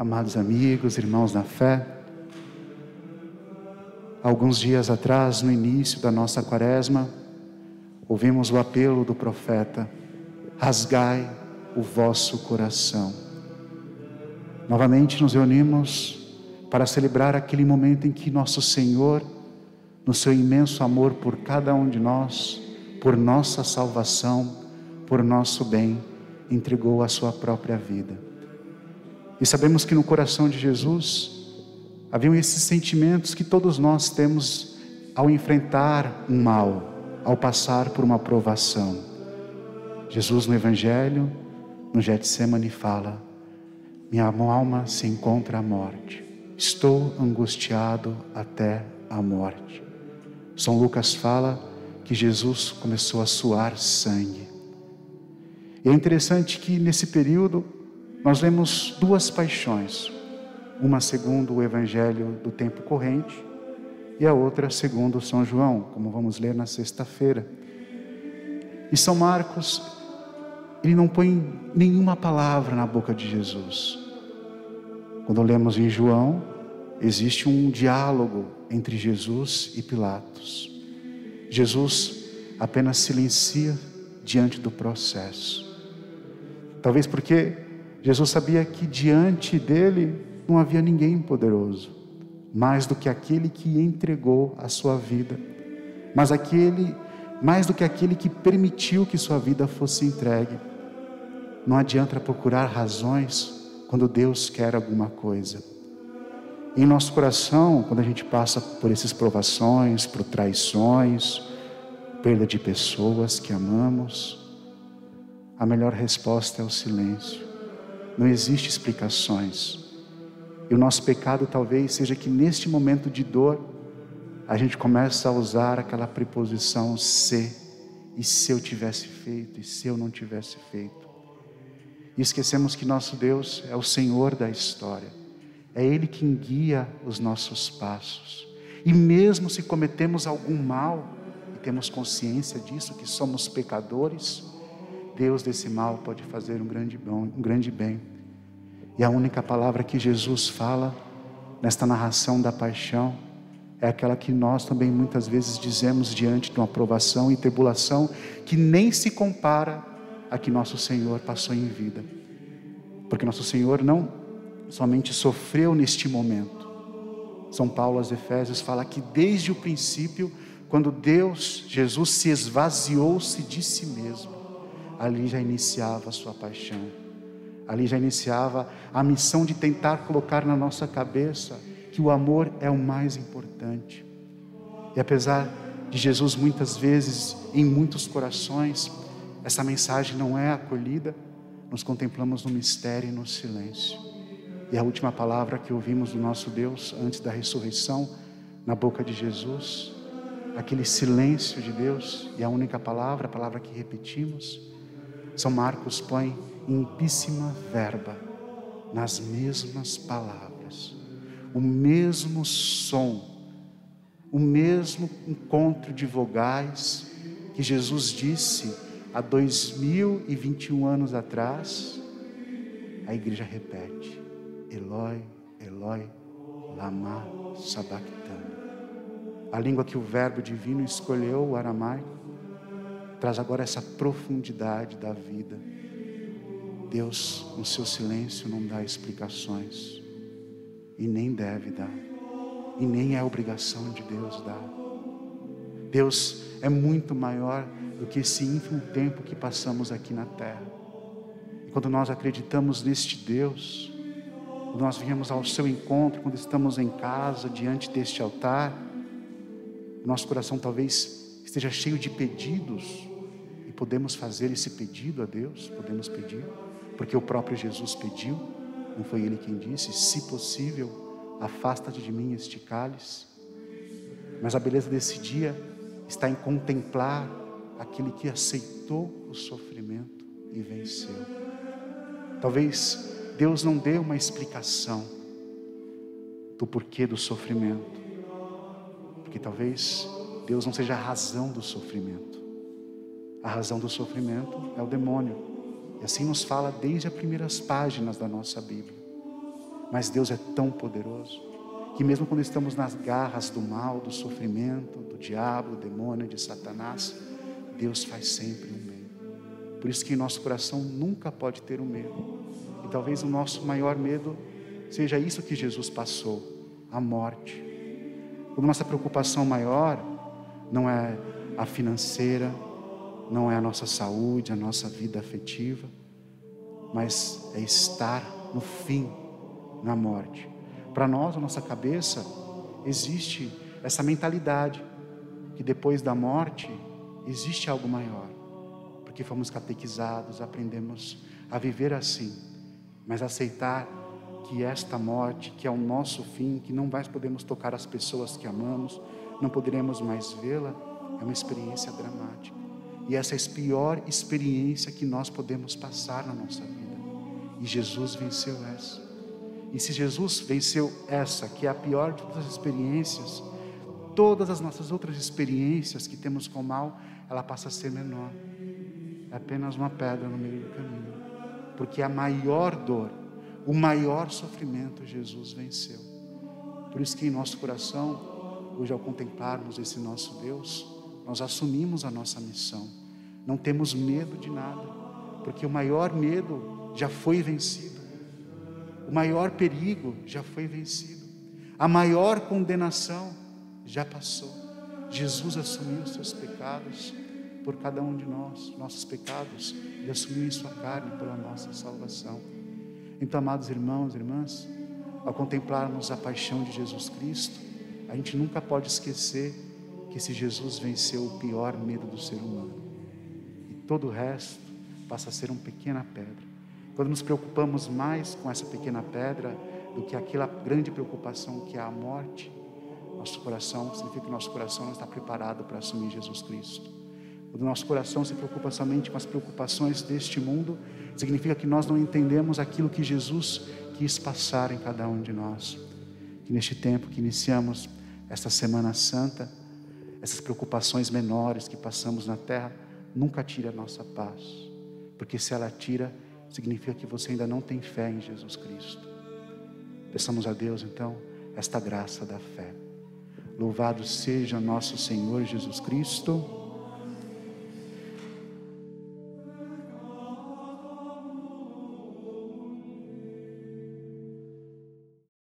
amados amigos, irmãos na fé. Alguns dias atrás, no início da nossa quaresma, ouvimos o apelo do profeta: rasgai o vosso coração. Novamente nos reunimos para celebrar aquele momento em que nosso Senhor, no seu imenso amor por cada um de nós, por nossa salvação, por nosso bem, entregou a sua própria vida. E sabemos que no coração de Jesus haviam esses sentimentos que todos nós temos ao enfrentar um mal, ao passar por uma provação. Jesus no Evangelho, no Getsemane, fala: Minha alma se encontra à morte, estou angustiado até a morte. São Lucas fala que Jesus começou a suar sangue. E é interessante que nesse período nós vemos duas paixões, uma segundo o evangelho do tempo corrente e a outra segundo São João, como vamos ler na sexta-feira. E São Marcos, ele não põe nenhuma palavra na boca de Jesus. Quando lemos em João, existe um diálogo entre Jesus e Pilatos. Jesus apenas silencia diante do processo. Talvez porque Jesus sabia que diante dele não havia ninguém poderoso, mais do que aquele que entregou a sua vida, mas aquele, mais do que aquele que permitiu que sua vida fosse entregue. Não adianta procurar razões quando Deus quer alguma coisa. Em nosso coração, quando a gente passa por essas provações, por traições, perda de pessoas que amamos, a melhor resposta é o silêncio. Não existe explicações. E o nosso pecado talvez seja que neste momento de dor, a gente começa a usar aquela preposição se, e se eu tivesse feito, e se eu não tivesse feito. E esquecemos que nosso Deus é o Senhor da história, é Ele quem guia os nossos passos. E mesmo se cometemos algum mal, e temos consciência disso, que somos pecadores, Deus desse mal pode fazer um grande, um grande bem. E a única palavra que Jesus fala nesta narração da paixão é aquela que nós também muitas vezes dizemos diante de uma provação e tribulação que nem se compara a que nosso Senhor passou em vida. Porque nosso Senhor não somente sofreu neste momento. São Paulo aos Efésios fala que desde o princípio, quando Deus, Jesus se esvaziou-se de si mesmo, ali já iniciava a sua paixão. Ali já iniciava a missão de tentar colocar na nossa cabeça que o amor é o mais importante. E apesar de Jesus muitas vezes em muitos corações, essa mensagem não é acolhida, nos contemplamos no mistério e no silêncio. E a última palavra que ouvimos do nosso Deus antes da ressurreição, na boca de Jesus, aquele silêncio de Deus, e a única palavra, a palavra que repetimos, são Marcos põe em ipíssima verba, nas mesmas palavras, o mesmo som, o mesmo encontro de vogais que Jesus disse há 2021 anos atrás, a igreja repete: Eloi, Eloi, lama sabachthani. A língua que o Verbo divino escolheu, o aramaico, traz agora essa profundidade da vida. Deus, no seu silêncio, não dá explicações, e nem deve dar, e nem é obrigação de Deus dar. Deus é muito maior do que esse ínfimo tempo que passamos aqui na terra. E quando nós acreditamos neste Deus, quando nós viemos ao seu encontro, quando estamos em casa, diante deste altar, nosso coração talvez esteja cheio de pedidos, podemos fazer esse pedido a Deus? Podemos pedir, porque o próprio Jesus pediu, não foi ele quem disse: se possível, afasta-te de mim este cálice. Mas a beleza desse dia está em contemplar aquele que aceitou o sofrimento e venceu. Talvez Deus não dê uma explicação do porquê do sofrimento, porque talvez Deus não seja a razão do sofrimento. A razão do sofrimento é o demônio. E assim nos fala desde as primeiras páginas da nossa Bíblia. Mas Deus é tão poderoso que mesmo quando estamos nas garras do mal, do sofrimento, do diabo, do demônio, de Satanás, Deus faz sempre um bem. Por isso que nosso coração nunca pode ter o um medo. E talvez o nosso maior medo seja isso que Jesus passou, a morte. Quando nossa preocupação maior não é a financeira, não é a nossa saúde, a nossa vida afetiva, mas é estar no fim, na morte. Para nós, na nossa cabeça, existe essa mentalidade que depois da morte existe algo maior, porque fomos catequizados, aprendemos a viver assim, mas aceitar que esta morte, que é o nosso fim, que não mais podemos tocar as pessoas que amamos, não poderemos mais vê-la, é uma experiência dramática. E essa é a pior experiência que nós podemos passar na nossa vida. E Jesus venceu essa. E se Jesus venceu essa, que é a pior de todas as experiências, todas as nossas outras experiências que temos com o mal, ela passa a ser menor. É apenas uma pedra no meio do caminho. Porque a maior dor, o maior sofrimento, Jesus venceu. Por isso que em nosso coração, hoje ao contemplarmos esse nosso Deus, nós assumimos a nossa missão. Não temos medo de nada, porque o maior medo já foi vencido. O maior perigo já foi vencido. A maior condenação já passou. Jesus assumiu os seus pecados por cada um de nós, nossos pecados, e assumiu em sua carne pela nossa salvação. Então, amados irmãos e irmãs, ao contemplarmos a paixão de Jesus Cristo, a gente nunca pode esquecer que esse Jesus venceu o pior medo do ser humano. Todo o resto passa a ser uma pequena pedra. Quando nos preocupamos mais com essa pequena pedra do que aquela grande preocupação que é a morte, nosso coração, significa que nosso coração não está preparado para assumir Jesus Cristo. Quando nosso coração se preocupa somente com as preocupações deste mundo, significa que nós não entendemos aquilo que Jesus quis passar em cada um de nós. Que neste tempo que iniciamos esta Semana Santa, essas preocupações menores que passamos na terra, nunca tira a nossa paz, porque se ela tira, significa que você ainda não tem fé em Jesus Cristo. Peçamos a Deus, então, esta graça da fé. Louvado seja nosso Senhor Jesus Cristo.